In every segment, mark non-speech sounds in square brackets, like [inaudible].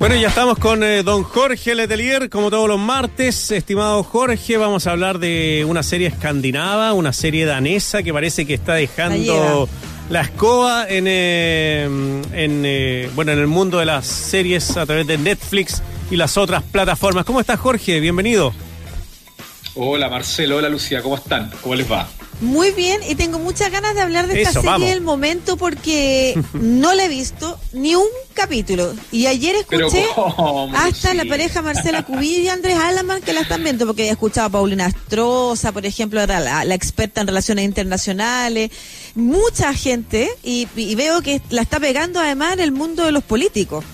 Bueno, ya estamos con eh, don Jorge Letelier, como todos los martes. Estimado Jorge, vamos a hablar de una serie escandinava, una serie danesa que parece que está dejando la, escoba en, eh, en eh, bueno, en el mundo de las series a través de Netflix y las otras plataformas. ¿Cómo estás, Jorge? Bienvenido. Hola, Marcelo. Hola, Lucía. ¿Cómo están? ¿Cómo les va? Muy bien, y tengo muchas ganas de hablar de esta serie del momento porque no la he visto ni un capítulo. Y ayer escuché [laughs] hasta la pareja Marcela Cubillo y Andrés Alaman que la están viendo, porque he escuchado a Paulina Astroza, por ejemplo, la, la, experta en relaciones internacionales, mucha gente, y, y veo que la está pegando además en el mundo de los políticos.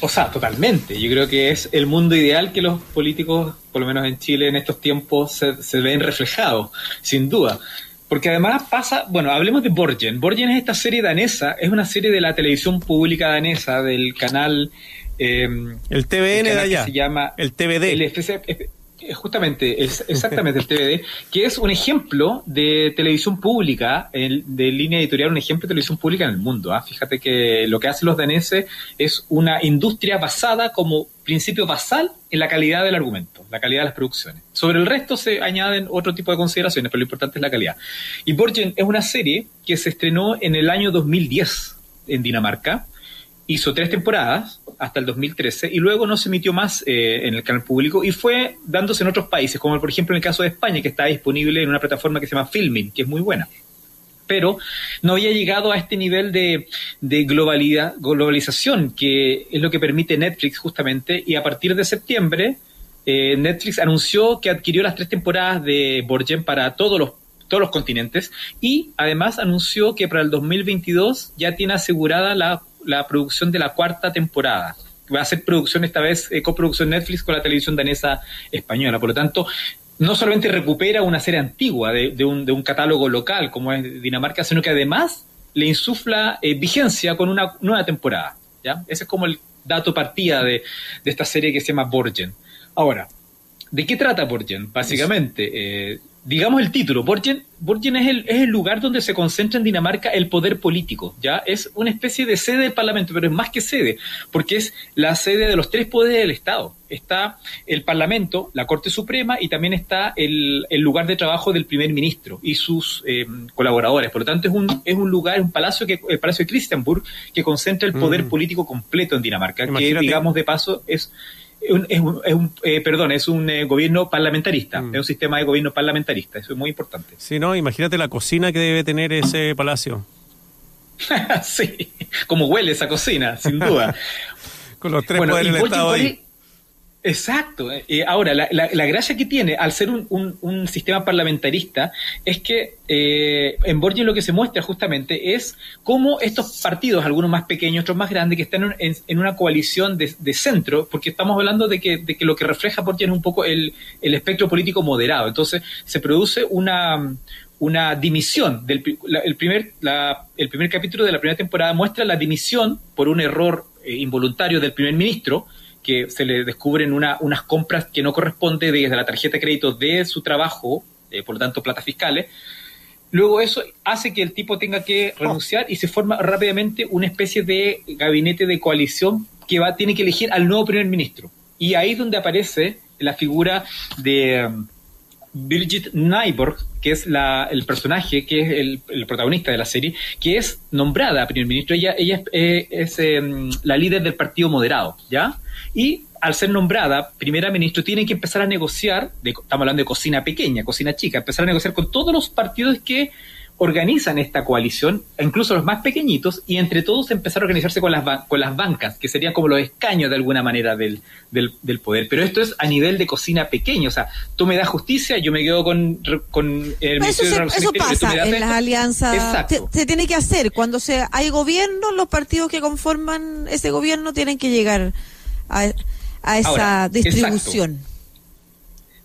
O sea, totalmente. Yo creo que es el mundo ideal que los políticos, por lo menos en Chile en estos tiempos, se, ven reflejados, sin duda. Porque además pasa, bueno, hablemos de Borgen. Borgen es esta serie danesa, es una serie de la televisión pública danesa, del canal... Eh, el TVN de allá. se llama... El TVD. El justamente, es exactamente el TVD, que es un ejemplo de televisión pública, de línea editorial, un ejemplo de televisión pública en el mundo. ¿ah? Fíjate que lo que hacen los daneses es una industria basada como principio basal en la calidad del argumento, la calidad de las producciones. Sobre el resto se añaden otro tipo de consideraciones, pero lo importante es la calidad. Y Borgen es una serie que se estrenó en el año 2010 en Dinamarca, hizo tres temporadas hasta el 2013 y luego no se emitió más eh, en el canal público y fue dándose en otros países, como por ejemplo en el caso de España, que está disponible en una plataforma que se llama Filming, que es muy buena. Pero no había llegado a este nivel de, de globalidad, globalización, que es lo que permite Netflix justamente, y a partir de septiembre eh, Netflix anunció que adquirió las tres temporadas de Borgen para todos los todos los continentes y además anunció que para el 2022 ya tiene asegurada la la producción de la cuarta temporada. Va a ser producción esta vez, eh, coproducción Netflix con la televisión danesa española. Por lo tanto, no solamente recupera una serie antigua de, un, de un, catálogo local como es Dinamarca, sino que además le insufla eh, vigencia con una nueva temporada. ¿ya? Ese es como el dato partida de, de esta serie que se llama Borgen. Ahora, ¿de qué trata Borgen? Básicamente, eh, digamos el título, Borgen, Borgen es, el, es el lugar donde se concentra en Dinamarca el poder político, ¿ya? Es una especie de sede del Parlamento, pero es más que sede, porque es la sede de los tres poderes del Estado. Está el Parlamento, la Corte Suprema y también está el, el lugar de trabajo del primer ministro y sus eh, colaboradores. Por lo tanto, es un, es un lugar, un palacio, que, el Palacio de Christianburg, que concentra el poder mm. político completo en Dinamarca, que digamos de paso es es un, es un eh, perdón, es un eh, gobierno parlamentarista, mm. es un sistema de gobierno parlamentarista, eso es muy importante. Sí, no, imagínate la cocina que debe tener ese palacio. [laughs] sí, como huele esa cocina, sin duda. [laughs] Con los tres poderes del Estado ahí. Exacto. Eh, ahora, la, la, gracia que tiene al ser un, un, sistema parlamentarista es que eh, en Borges lo que se muestra justamente es cómo estos partidos, algunos más pequeños, otros más grandes, que están en, en una coalición de, de, centro, porque estamos hablando de que, de que lo que refleja Borges es un poco el, el espectro político moderado. Entonces, se produce una, una dimisión. Del, el, primer, la, el primer capítulo de la primera temporada muestra la dimisión por un error eh, involuntario del primer ministro, que se le descubren una, unas compras que no corresponden desde la tarjeta de crédito de su trabajo, eh, por lo tanto, plata fiscales. Luego eso hace que el tipo tenga que renunciar y se forma rápidamente una especie de gabinete de coalición que va, tiene que elegir al nuevo primer ministro. Y ahí es donde aparece la figura de Birgit Nyborg, que es la, el personaje, que es el, protagonista de la serie, que es nombrada primer ministro. Ella, ella es, eh, em, la líder del Partido Moderado, ¿ya? Y al ser nombrada primera ministra, tiene que empezar a negociar, estamos hablando de cocina pequeña, cocina chica, empezar a negociar con todos los partidos que organizan esta coalición, incluso los más pequeñitos, y entre todos empezar a organizarse con las, con las bancas, que serían como los escaños de alguna manera del, del, poder. Pero esto es a nivel de cocina pequeña, o sea, tú me das justicia, yo me quedo con, con el Eso, eso pasa en las alianzas, se, tiene que hacer, cuando se, hay gobierno, los partidos que conforman ese gobierno tienen que llegar a, esa distribución.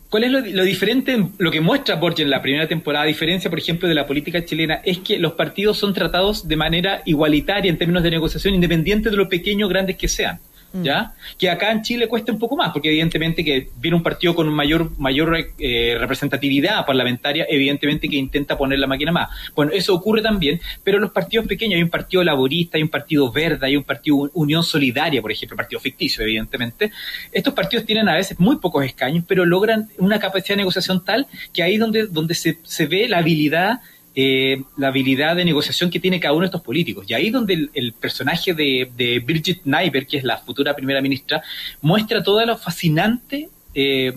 ¿Cuál es lo, diferente, lo que muestra Borges en la primera temporada, a diferencia, por ejemplo, de la política chilena, es que los partidos son tratados de manera igualitaria en términos de negociación, independiente de lo pequeños o grandes que sean. Mm. ¿Ya? Que acá en Chile cuesta un poco más, porque evidentemente que viene un partido con mayor, mayor eh, representatividad parlamentaria, evidentemente que intenta poner la máquina más. Bueno, eso ocurre también, pero los partidos pequeños, hay un partido laborista, hay un partido verde, hay un partido Unión Solidaria, por ejemplo, partido ficticio, evidentemente. Estos partidos tienen a veces muy pocos escaños, pero logran una capacidad de negociación tal que ahí donde, donde se, se ve la habilidad eh, la habilidad de negociación que tiene cada uno de estos políticos. Y ahí donde el, personaje de, de, Nyberg, que es la futura primera ministra, muestra todo lo fascinante eh,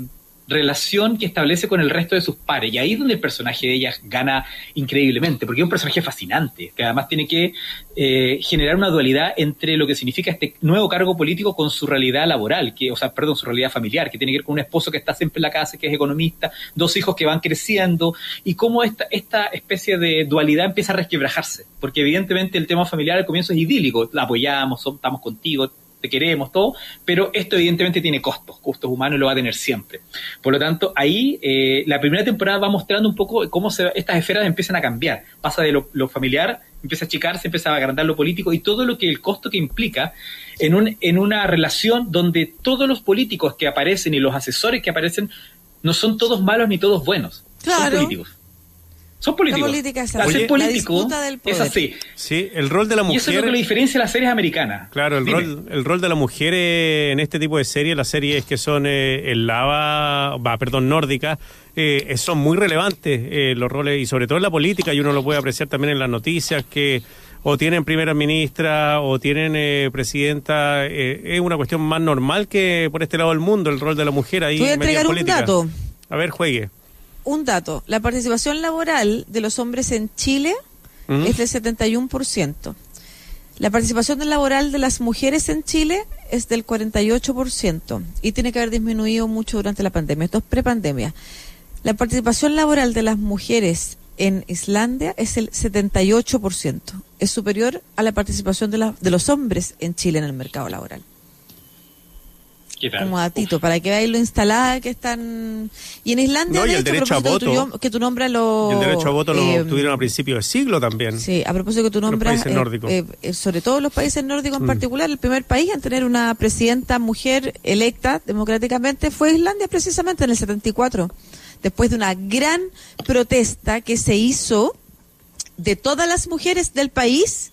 relación que establece con el resto de sus pares. Y ahí es donde el personaje de ella gana increíblemente, porque es un personaje fascinante, que además tiene que eh, generar una dualidad entre lo que significa este nuevo cargo político con su realidad laboral, que, o sea, perdón, su realidad familiar, que tiene que ver con un esposo que está siempre en la casa, que es economista, dos hijos que van creciendo, y cómo esta, esta especie de dualidad empieza a resquebrajarse, porque evidentemente el tema familiar al comienzo es idílico, la apoyamos, estamos contigo, te queremos, todo, pero esto evidentemente tiene costos, costos humanos lo va a tener siempre. Por lo tanto, ahí eh, la primera temporada va mostrando un poco cómo se, estas esferas empiezan a cambiar. Pasa de lo, familiar, empieza a achicarse, empieza a agrandar lo político y todo lo que el costo que implica en, un, en una relación donde todos los políticos que aparecen y los asesores que aparecen no son todos malos ni todos buenos. Son políticos. Son políticos. La política es así. político es así. Sí, el rol de la mujer. Y eso es lo que le diferencia a las series americanas. Claro, el, rol, el rol de la mujer en este tipo de series, las series que son eh, el lava, va, perdón, nórdica, eh, son muy relevantes eh, los roles y sobre todo en la política y uno lo puede apreciar también en las noticias que o tienen primera ministra o tienen eh, presidenta, es una cuestión más normal que por este lado del mundo el rol de la mujer ahí. Voy a entregar un dato. A ver, juegue un dato, la participación laboral de los hombres en Chile es del 71%. La participación laboral de las mujeres en Chile es del 48% y tiene que haber disminuido mucho durante la pandemia. Esto es prepandemia. La participación laboral de las mujeres en Islandia es el 78%. Es superior a la participación de, de los hombres en Chile en el mercado laboral como datito, para que veáis lo instalada que están. Y en Islandia, el derecho a voto, que tu nombre lo. el derecho a voto lo eh, tuvieron a principios del siglo también. Sí, a propósito que tu nombre eh, eh, sobre todo los países nórdicos en mm. particular, el primer país en tener una presidenta mujer electa democráticamente fue Islandia, precisamente en el 74, después de una gran protesta que se hizo de todas las mujeres del país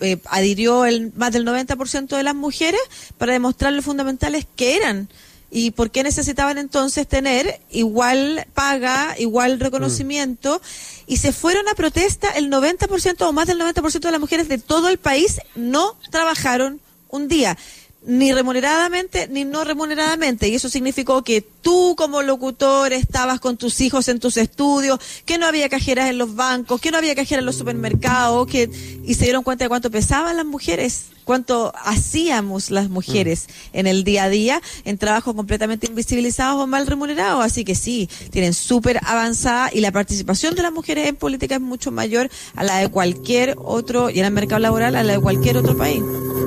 eh, adhirió el, más del 90% de las mujeres para demostrar lo fundamentales que eran. Y por qué necesitaban entonces tener igual paga, igual reconocimiento. Y se fueron a protesta el 90% o más del 90% de las mujeres de todo el país no trabajaron un día ni remuneradamente ni no remuneradamente. Y eso significó que tú como locutor estabas con tus hijos en tus estudios, que no había cajeras en los bancos, que no había cajeras en los supermercados, que y se dieron cuenta de cuánto pesaban las mujeres, cuánto hacíamos las mujeres en el día a día en trabajos completamente invisibilizados o mal remunerados. Así que sí, tienen súper avanzada y la participación de las mujeres en política es mucho mayor a la de cualquier otro, y en el mercado laboral, a la de cualquier otro país,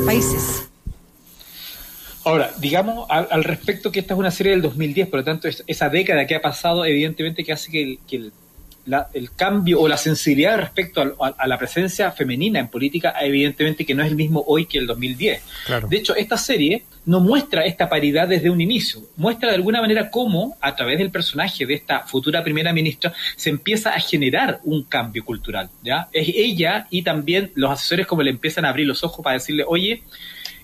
países. Ahora, digamos al, respecto que esta es una serie del 2010, por lo tanto, esa década que ha pasado, evidentemente que hace que el, que el, cambio o la sensibilidad respecto a, la presencia femenina en política, evidentemente que no es el mismo hoy que el 2010. De hecho, esta serie no muestra esta paridad desde un inicio, muestra de alguna manera cómo, a través del personaje de esta futura primera ministra, se empieza a generar un cambio cultural. ¿ya? Es ella y también los asesores como le empiezan a abrir los ojos para decirle, oye,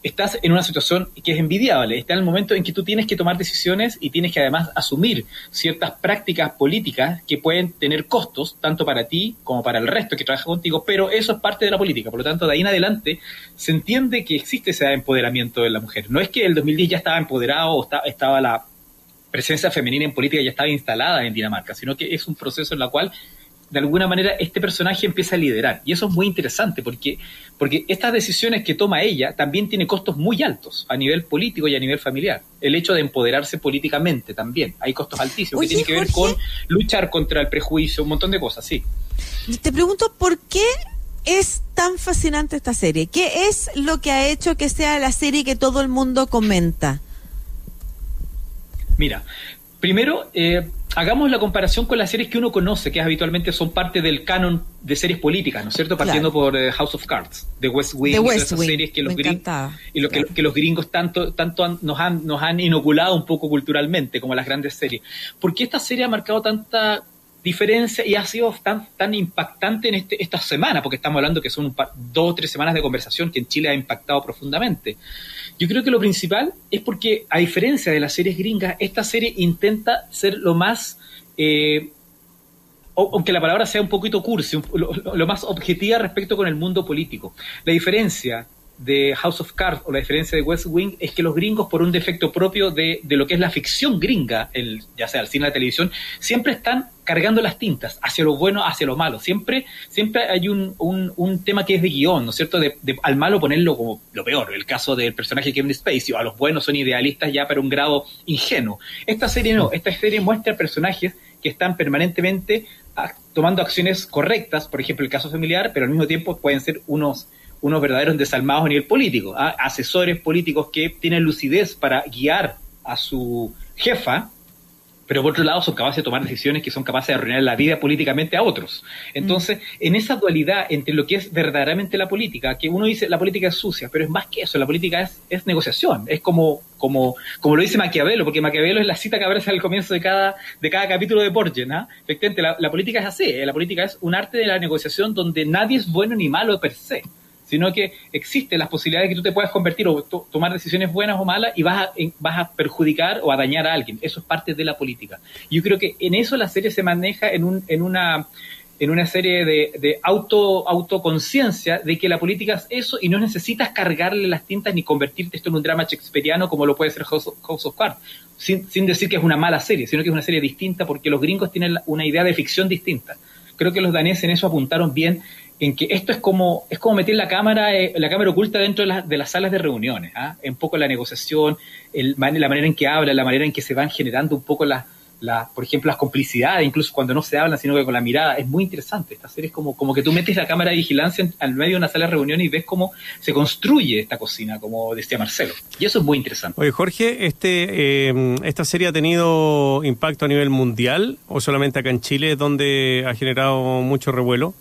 estás en una situación que es envidiable. Está en el momento en que tú tienes que tomar decisiones y tienes que además asumir ciertas prácticas políticas que pueden tener costos, tanto para ti como para el resto que trabaja contigo, pero eso es parte de la política. Por lo tanto, de ahí en adelante se entiende que existe ese empoderamiento de la mujer. No es que el 2010 ya estaba empoderado o estaba la presencia femenina en política ya estaba instalada en Dinamarca, sino que es un proceso en el cual de alguna manera este personaje empieza a liderar. Y eso es muy interesante porque, porque estas decisiones que toma ella también tiene costos muy altos a nivel político y a nivel familiar. El hecho de empoderarse políticamente también. Hay costos altísimos que tienen que ver con luchar contra el prejuicio, un montón de cosas, sí. Te pregunto por qué es tan fascinante esta serie. ¿Qué es lo que ha hecho que sea la serie que todo el mundo comenta? Mira, Primero, eh, hagamos la comparación con las series que uno conoce, que habitualmente son parte del canon de series políticas, ¿no es cierto? Partiendo por eh, House of Cards, de West Wing, de esas series que los, gringos, y lo que, los gringos tanto, tanto nos, han, nos han inoculado un poco culturalmente, como las grandes series. ¿Por qué esta serie ha marcado tanta diferencia y ha sido tan, tan impactante en este, esta semana? Porque estamos hablando que son dos o tres semanas de conversación que en Chile ha impactado profundamente. Yo creo que lo principal es porque, a diferencia de las series gringas, esta serie intenta ser lo más, eh, aunque la palabra sea un poquito cursi, lo, más objetiva respecto con el mundo político. La diferencia de House of Cards o la diferencia de West Wing es que los gringos, por un defecto propio de, de lo que es la ficción gringa, el, ya sea el cine la televisión, siempre están cargando las tintas hacia lo bueno, hacia lo malo. Siempre, siempre hay un, un, tema que es de guion, ¿no es cierto? De, al malo ponerlo como lo peor. El caso del personaje Kevin Spacey, o a los buenos son idealistas ya para un grado ingenuo. Esta serie no, esta serie muestra personajes que están permanentemente tomando acciones correctas, por ejemplo el caso familiar, pero al mismo tiempo pueden ser unos unos verdaderos desalmados a nivel político, ¿ah? asesores políticos que tienen lucidez para guiar a su jefa, pero por otro lado son capaces de tomar decisiones que son capaces de arruinar la vida políticamente a otros. Entonces, en esa dualidad entre lo que es verdaderamente la política, que uno dice la política es sucia, pero es más que eso, la política es, es negociación, es como, como, como lo dice Maquiavelo, porque Maquiavelo es la cita que aparece al comienzo de cada, de cada capítulo de Borges, ¿no? Efectivamente, la, la política es así, ¿eh? la política es un arte de la negociación donde nadie es bueno ni malo per se sino que existen las posibilidades de que tú te puedas convertir o tomar decisiones buenas o malas y vas a, vas a perjudicar o a dañar a alguien. Eso es parte de la política. Yo creo que en eso la serie se maneja en, un, en una en una serie de, de auto autoconciencia de que la política es eso y no necesitas cargarle las tintas ni convertirte esto en un drama shakespeariano como lo puede ser House of, Cards, sin, sin decir que es una mala serie, sino que es una serie distinta porque los gringos tienen una idea de ficción distinta. Creo que los daneses en eso apuntaron bien en que esto es como, es como meter la cámara, eh, la cámara oculta dentro de, de, las salas de reuniones, ¿ah? un poco la negociación, el, la manera en que habla, la manera en que se van generando un poco las, la, por ejemplo, las complicidades, incluso cuando no se hablan, sino que con la mirada, es muy interesante. Esta serie es como, como que tú metes la cámara de vigilancia al medio de una sala de reunión y ves cómo se construye esta cocina, como decía Marcelo. Y eso es muy interesante. Oye, Jorge, este, eh, ¿esta serie ha tenido impacto a nivel mundial o solamente acá en Chile, donde ha generado mucho revuelo?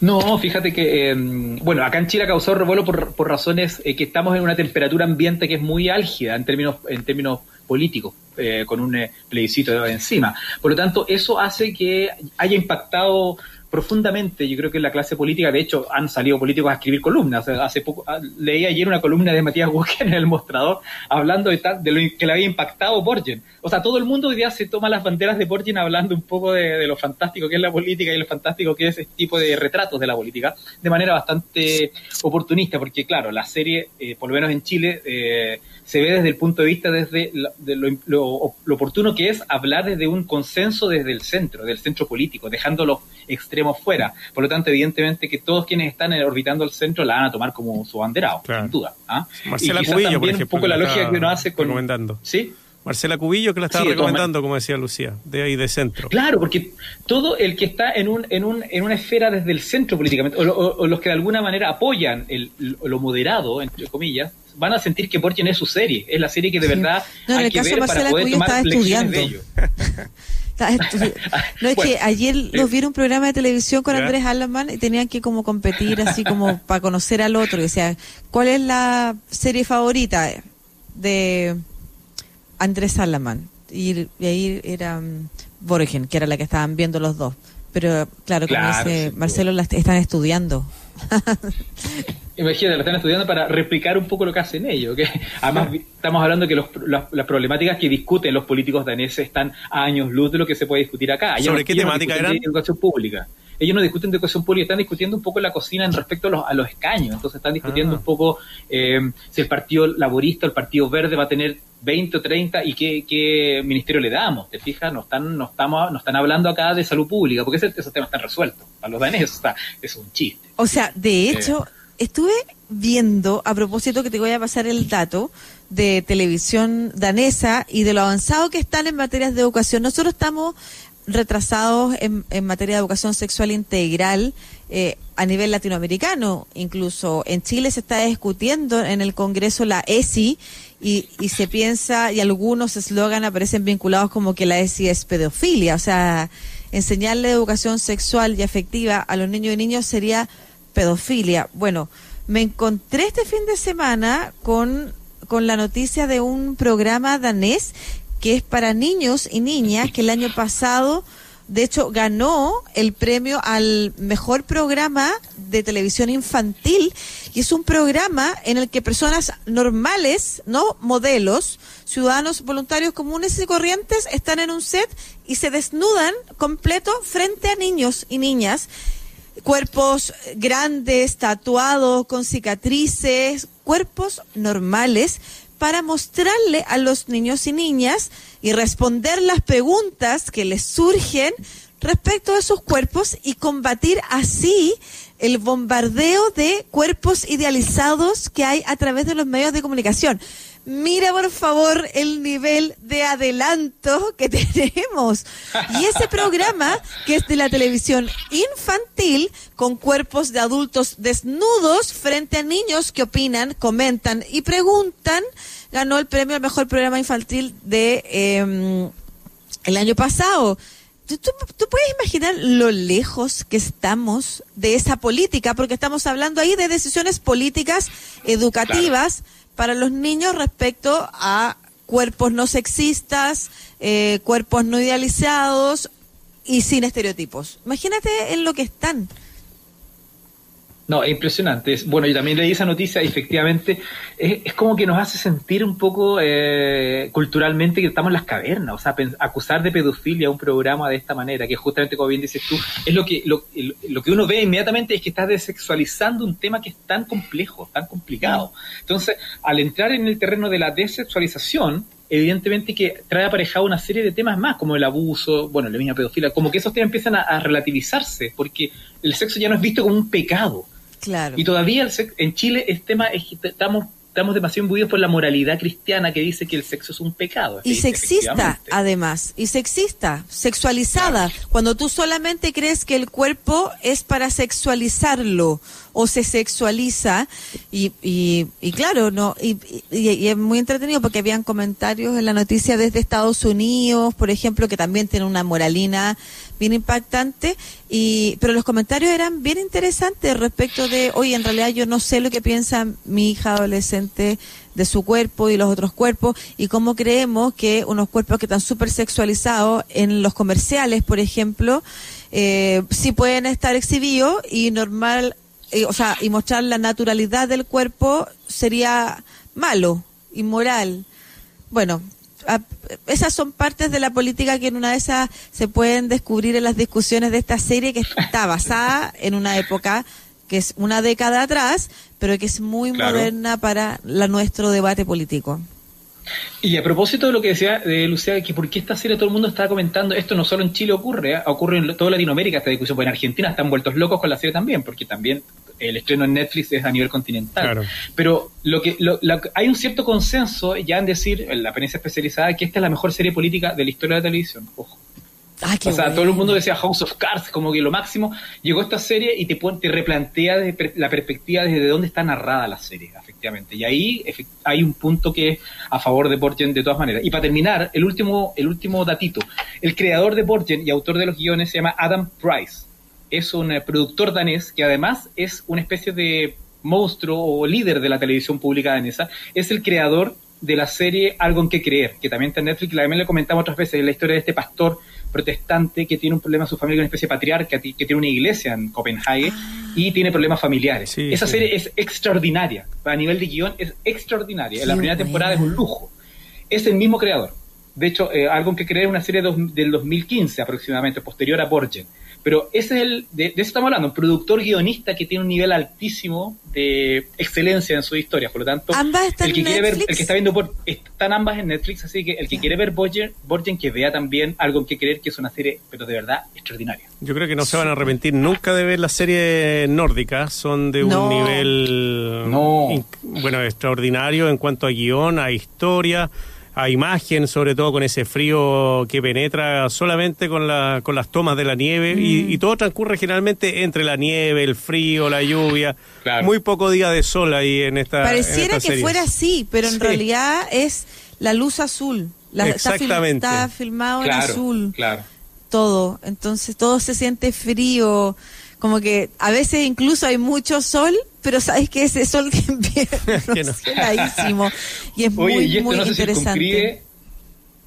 No, fíjate que, em, bueno, acá en Chile ha causado revuelo por, por razones eh, que estamos en una temperatura ambiente que es muy álgida en términos, en términos políticos, eh, con un eh, plebiscito encima. Por lo tanto, eso hace que haya impactado profundamente, yo creo que en la clase política, de hecho, han salido políticos a escribir columnas. Hace poco ah, leí ayer una columna de Matías Walker en el mostrador hablando de, de lo que le había impactado Borgen. O sea, todo el mundo hoy día se toma las banderas de Borgen hablando un poco de, lo fantástico que es la política y lo fantástico que es este tipo de retratos de la política, de manera bastante oportunista, porque claro, la serie, eh, por lo menos en Chile, eh, se ve desde el punto de vista desde de lo, oportuno que es hablar desde un consenso desde el centro, del centro político, dejando los extremos fuera. Por lo tanto, evidentemente que todos quienes están orbitando el centro la van a tomar como su banderado, sin duda. ¿ah? Marcela Cubillo, por ejemplo, un poco la lógica que uno hace con... ¿Sí? Marcela Cubillo que la estaba recomendando, como decía Lucía, de ahí de centro. Claro, porque todo el que está en un, en un, en una esfera desde el centro políticamente, o, los que de alguna manera apoyan el, lo moderado, entre comillas, van a sentir que Borgen es su serie, es la serie que de verdad hay que ver para poder tomar lecciones de ello. [laughs] [laughs] no, es que ayer los vieron un programa de televisión con Andrés Alaman y tenían que como competir así como [laughs] para conocer al otro. O sea, ¿cuál es la serie favorita de Andrés Alaman? Y, ahí era um, Borgen, que era la que estaban viendo los dos. Pero claro, como dice Marcelo, la están estudiando. Imagínate, lo están estudiando para replicar un poco lo que hacen ellos. Que además estamos hablando que las, problemáticas que discuten los políticos daneses están a años luz de lo que se puede discutir acá. ¿Sobre qué temática eran? educación pública. Ellos no discuten de educación pública, están discutiendo un poco la cocina en respecto a los, escaños. Entonces están discutiendo ah. un poco eh, si el Partido Laborista o el Partido Verde va a tener 20 o 30 y qué, ministerio le damos. ¿Te fijas? No están, no estamos, no están hablando acá de salud pública, porque esos temas están resueltos. Para los daneses está, es un chiste. O sea, de hecho, estuve viendo, a propósito que te voy a pasar el dato de televisión danesa y de lo avanzado que están en materias de educación. Nosotros estamos retrasados en, en materia de educación sexual integral eh, a nivel latinoamericano. Incluso en Chile se está discutiendo en el Congreso la ESI y, y se piensa, y algunos eslogan aparecen vinculados como que la ESI es pedofilia, o sea, enseñarle educación sexual y afectiva a los niños y niños sería pedofilia. Bueno, me encontré este fin de semana con, con la noticia de un programa danés que es para niños y niñas que el año pasado de hecho, ganó el premio al mejor programa de televisión infantil y es un programa en el que personas normales, no modelos, ciudadanos voluntarios comunes y corrientes están en un set y se desnudan completo frente a niños y niñas. Cuerpos grandes, tatuados, con cicatrices, cuerpos normales para mostrarle a los niños y niñas y responder las preguntas que les surgen respecto a sus cuerpos y combatir así el bombardeo de cuerpos idealizados que hay a través de los medios de comunicación. Mira por favor el nivel de adelanto que [laughs] tenemos. Y ese programa, que es de la televisión infantil, con cuerpos de adultos desnudos frente a niños que opinan, comentan y preguntan, ganó el premio al mejor programa infantil de em, el año pasado. ¿Tú, puedes imaginar lo lejos que estamos de esa política, porque estamos hablando ahí de decisiones políticas educativas para los niños respecto a cuerpos no sexistas, eh, cuerpos no idealizados y sin estereotipos. Imagínate en lo que están. No, es impresionante. bueno, yo también leí esa noticia y efectivamente es, como que nos hace sentir un poco eh, culturalmente que estamos en las cavernas. O sea, acusar de pedofilia a un programa de esta manera, que justamente como bien dices tú, es lo que, lo, lo que uno ve inmediatamente es que estás desexualizando un tema que es tan complejo, tan complicado. Entonces, al entrar en el terreno de la desexualización, evidentemente que trae aparejado una serie de temas más, como el abuso, bueno, la misma pedofilia, como que esos temas empiezan a relativizarse, porque el sexo ya no es visto como un pecado y todavía en Chile el tema es estamos estamos demasiado imbuidos por la moralidad cristiana que dice que el sexo es un pecado. Y sexista, además, y sexista, sexualizada, cuando tú solamente crees que el cuerpo es para sexualizarlo o se sexualiza y, y, claro, no y, es muy entretenido porque habían comentarios en la noticia desde Estados Unidos, por ejemplo, que también tiene una moralina bien impactante y pero los comentarios eran bien interesantes respecto de, oye, en realidad yo no sé lo que piensa mi hija adolescente de su cuerpo y los otros cuerpos y cómo creemos que unos cuerpos que están súper sexualizados en los comerciales, por ejemplo, eh, sí pueden estar exhibidos y normal o sea, y mostrar la naturalidad del cuerpo sería malo, inmoral. Bueno, esas son partes de la política que en una de esas se pueden descubrir en las discusiones de esta serie que está basada en una época que es una década atrás, pero que es muy moderna para la, nuestro debate político. Y a propósito de lo que decía de Lucía, que por qué esta serie todo el mundo está comentando, esto no solo en Chile ocurre, ¿eh? ocurre en toda Latinoamérica esta discusión, pues en Argentina están vueltos locos con la serie también, porque también el estreno en Netflix es a nivel continental. Pero lo que hay un cierto consenso ya en decir, en la prensa especializada, que esta es la mejor serie política de la historia de la televisión. Ojo. Ah, o sea, todo el mundo decía House of Cards, como que lo máximo. Llegó esta serie y te, te replantea la perspectiva desde dónde está narrada la serie, efectivamente. Y ahí hay un punto que es a favor de Borgen de todas maneras. Y para terminar, el último, el último datito. El creador de Borgen y autor de los guiones se llama Adam Price. Es un eh, productor danés que además es una especie de monstruo o líder de la televisión pública danesa. Es el creador de la serie Algo en que creer, que también está en Netflix, la también le comentamos otras veces, la historia de este pastor protestante que tiene un problema en su familia, una especie de patriarca, que tiene una iglesia en Copenhague y tiene problemas familiares. Esa serie es extraordinaria, a nivel de guion es extraordinaria. en la primera temporada es un lujo. Es el mismo creador. De hecho, eh, algo que es una serie del 2015 aproximadamente, posterior a Borgen. Pero ese es el, de, eso estamos hablando, un productor guionista que tiene un nivel altísimo de excelencia en su historia. Por lo tanto, el que quiere ver, el que está viendo por, están ambas en Netflix, así que el que quiere ver Borgen, Borgen, que vea también algo en que creer que es una serie, pero de verdad extraordinaria. Yo creo que no se van a arrepentir nunca de ver la serie nórdica, son de un nivel bueno extraordinario en cuanto a guion, a historia a imagen, sobre todo con ese frío que penetra solamente con, la, con las tomas de la nieve y, mm. todo transcurre generalmente entre la nieve, el frío, la lluvia. Muy poco día de sol ahí en esta. Pareciera que fuera así, pero en realidad es la luz azul. La, Exactamente. Está, filmado en azul. Claro. Todo. Entonces todo se siente frío. Como que a veces incluso hay mucho sol, pero sabes que ese [laughs] sol que heladísimo. Y es muy, y muy interesante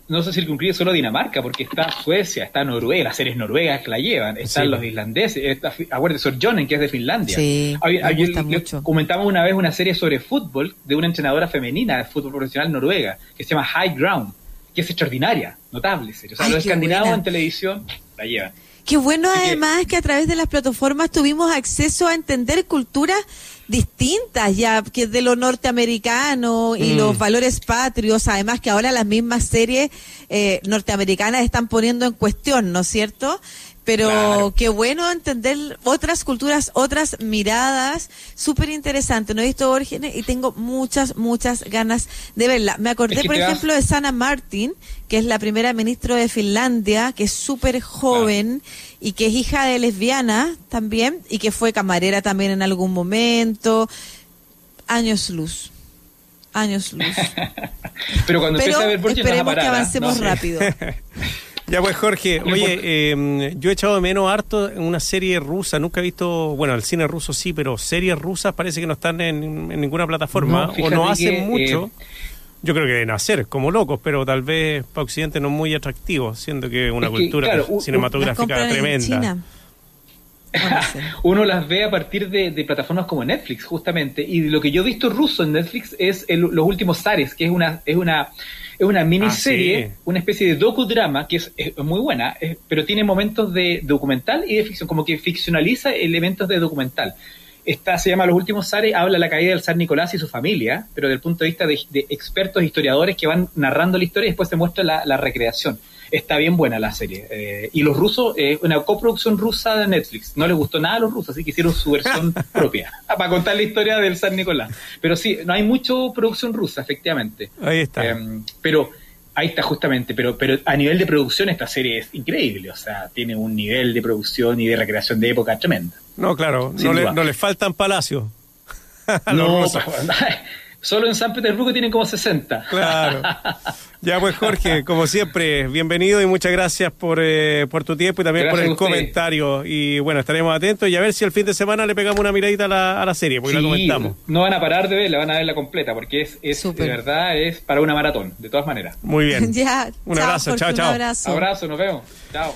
no se circunscribe solo Dinamarca, porque está Suecia, está Noruega, las series noruegas que la llevan, están los islandeses, está, acuérdate, Sor Jonen, que es de Finlandia. Sí, Comentamos una vez una serie sobre fútbol de una entrenadora femenina de fútbol profesional noruega, que se llama High Ground, que es extraordinaria, notable serie. O sea, los escandinavos en televisión la llevan. Qué bueno además que a través de las plataformas tuvimos acceso a entender culturas distintas ya que de lo norteamericano y mm. los valores patrios, además que ahora las mismas series eh, norteamericanas están poniendo en cuestión, ¿no es cierto? Pero qué bueno entender otras culturas, otras miradas, súper interesante. No he visto Orígenes y tengo muchas, muchas ganas de verla. Me acordé, por ejemplo, de Sana Martin, que es la primera ministra de Finlandia, que es súper joven y que es hija de lesbiana también y que fue camarera también en algún momento. Años luz. Años luz. [laughs] Pero cuando Pero a ver esperemos que avancemos rápido. [laughs] Ya pues Jorge, oye, em, yo he echado de menos harto en una serie rusa, nunca he visto, bueno, el cine ruso sí, pero series rusas parece que no están en, ninguna plataforma o no hacen mucho. Eh, yo creo que deben hacer como locos, pero tal vez para Occidente no es muy atractivo, siendo que es una cultura cinematográfica tremenda. [laughs] Uno las ve a partir de, plataformas como Netflix, justamente. Y lo que yo he visto ruso en Netflix es los últimos Zares, que es una, es una es una miniserie, ah, una especie de docudrama que es, muy buena, pero tiene momentos de documental y de ficción, como que ficcionaliza elementos de documental. Esta se llama Los últimos zares, habla la caída del zar Nicolás y su familia, pero desde el punto de vista de, expertos historiadores que van narrando la historia y después se muestra la recreación está bien buena la serie. Eh, y los rusos, es una coproducción rusa de Netflix. No les gustó nada a los rusos, así que hicieron su versión [laughs] propia para contar la historia del San Nicolás. Pero sí, no hay mucho producción rusa, efectivamente. Ahí está. Em, pero ahí está justamente, pero, pero a nivel de producción esta serie es increíble, o sea, tiene un nivel de producción y de recreación de época tremenda. No, claro, no le, no le, faltan palacios. [laughs] no, [laughs] Solo en San Petersburgo tienen como 60. Claro. Ya pues Jorge, [laughs] como siempre, bienvenido y muchas gracias por, eh, por tu tiempo y también por el comentario. Y bueno, estaremos atentos y a ver si el fin de semana le pegamos una miradita a la, a la serie, porque la comentamos. No van a parar de verla, van a verla completa, porque es, es de verdad, es para una maratón, de todas maneras. Muy bien. [laughs] ya, un abrazo, chao, chao. Un abrazo. abrazo, nos vemos. Chao.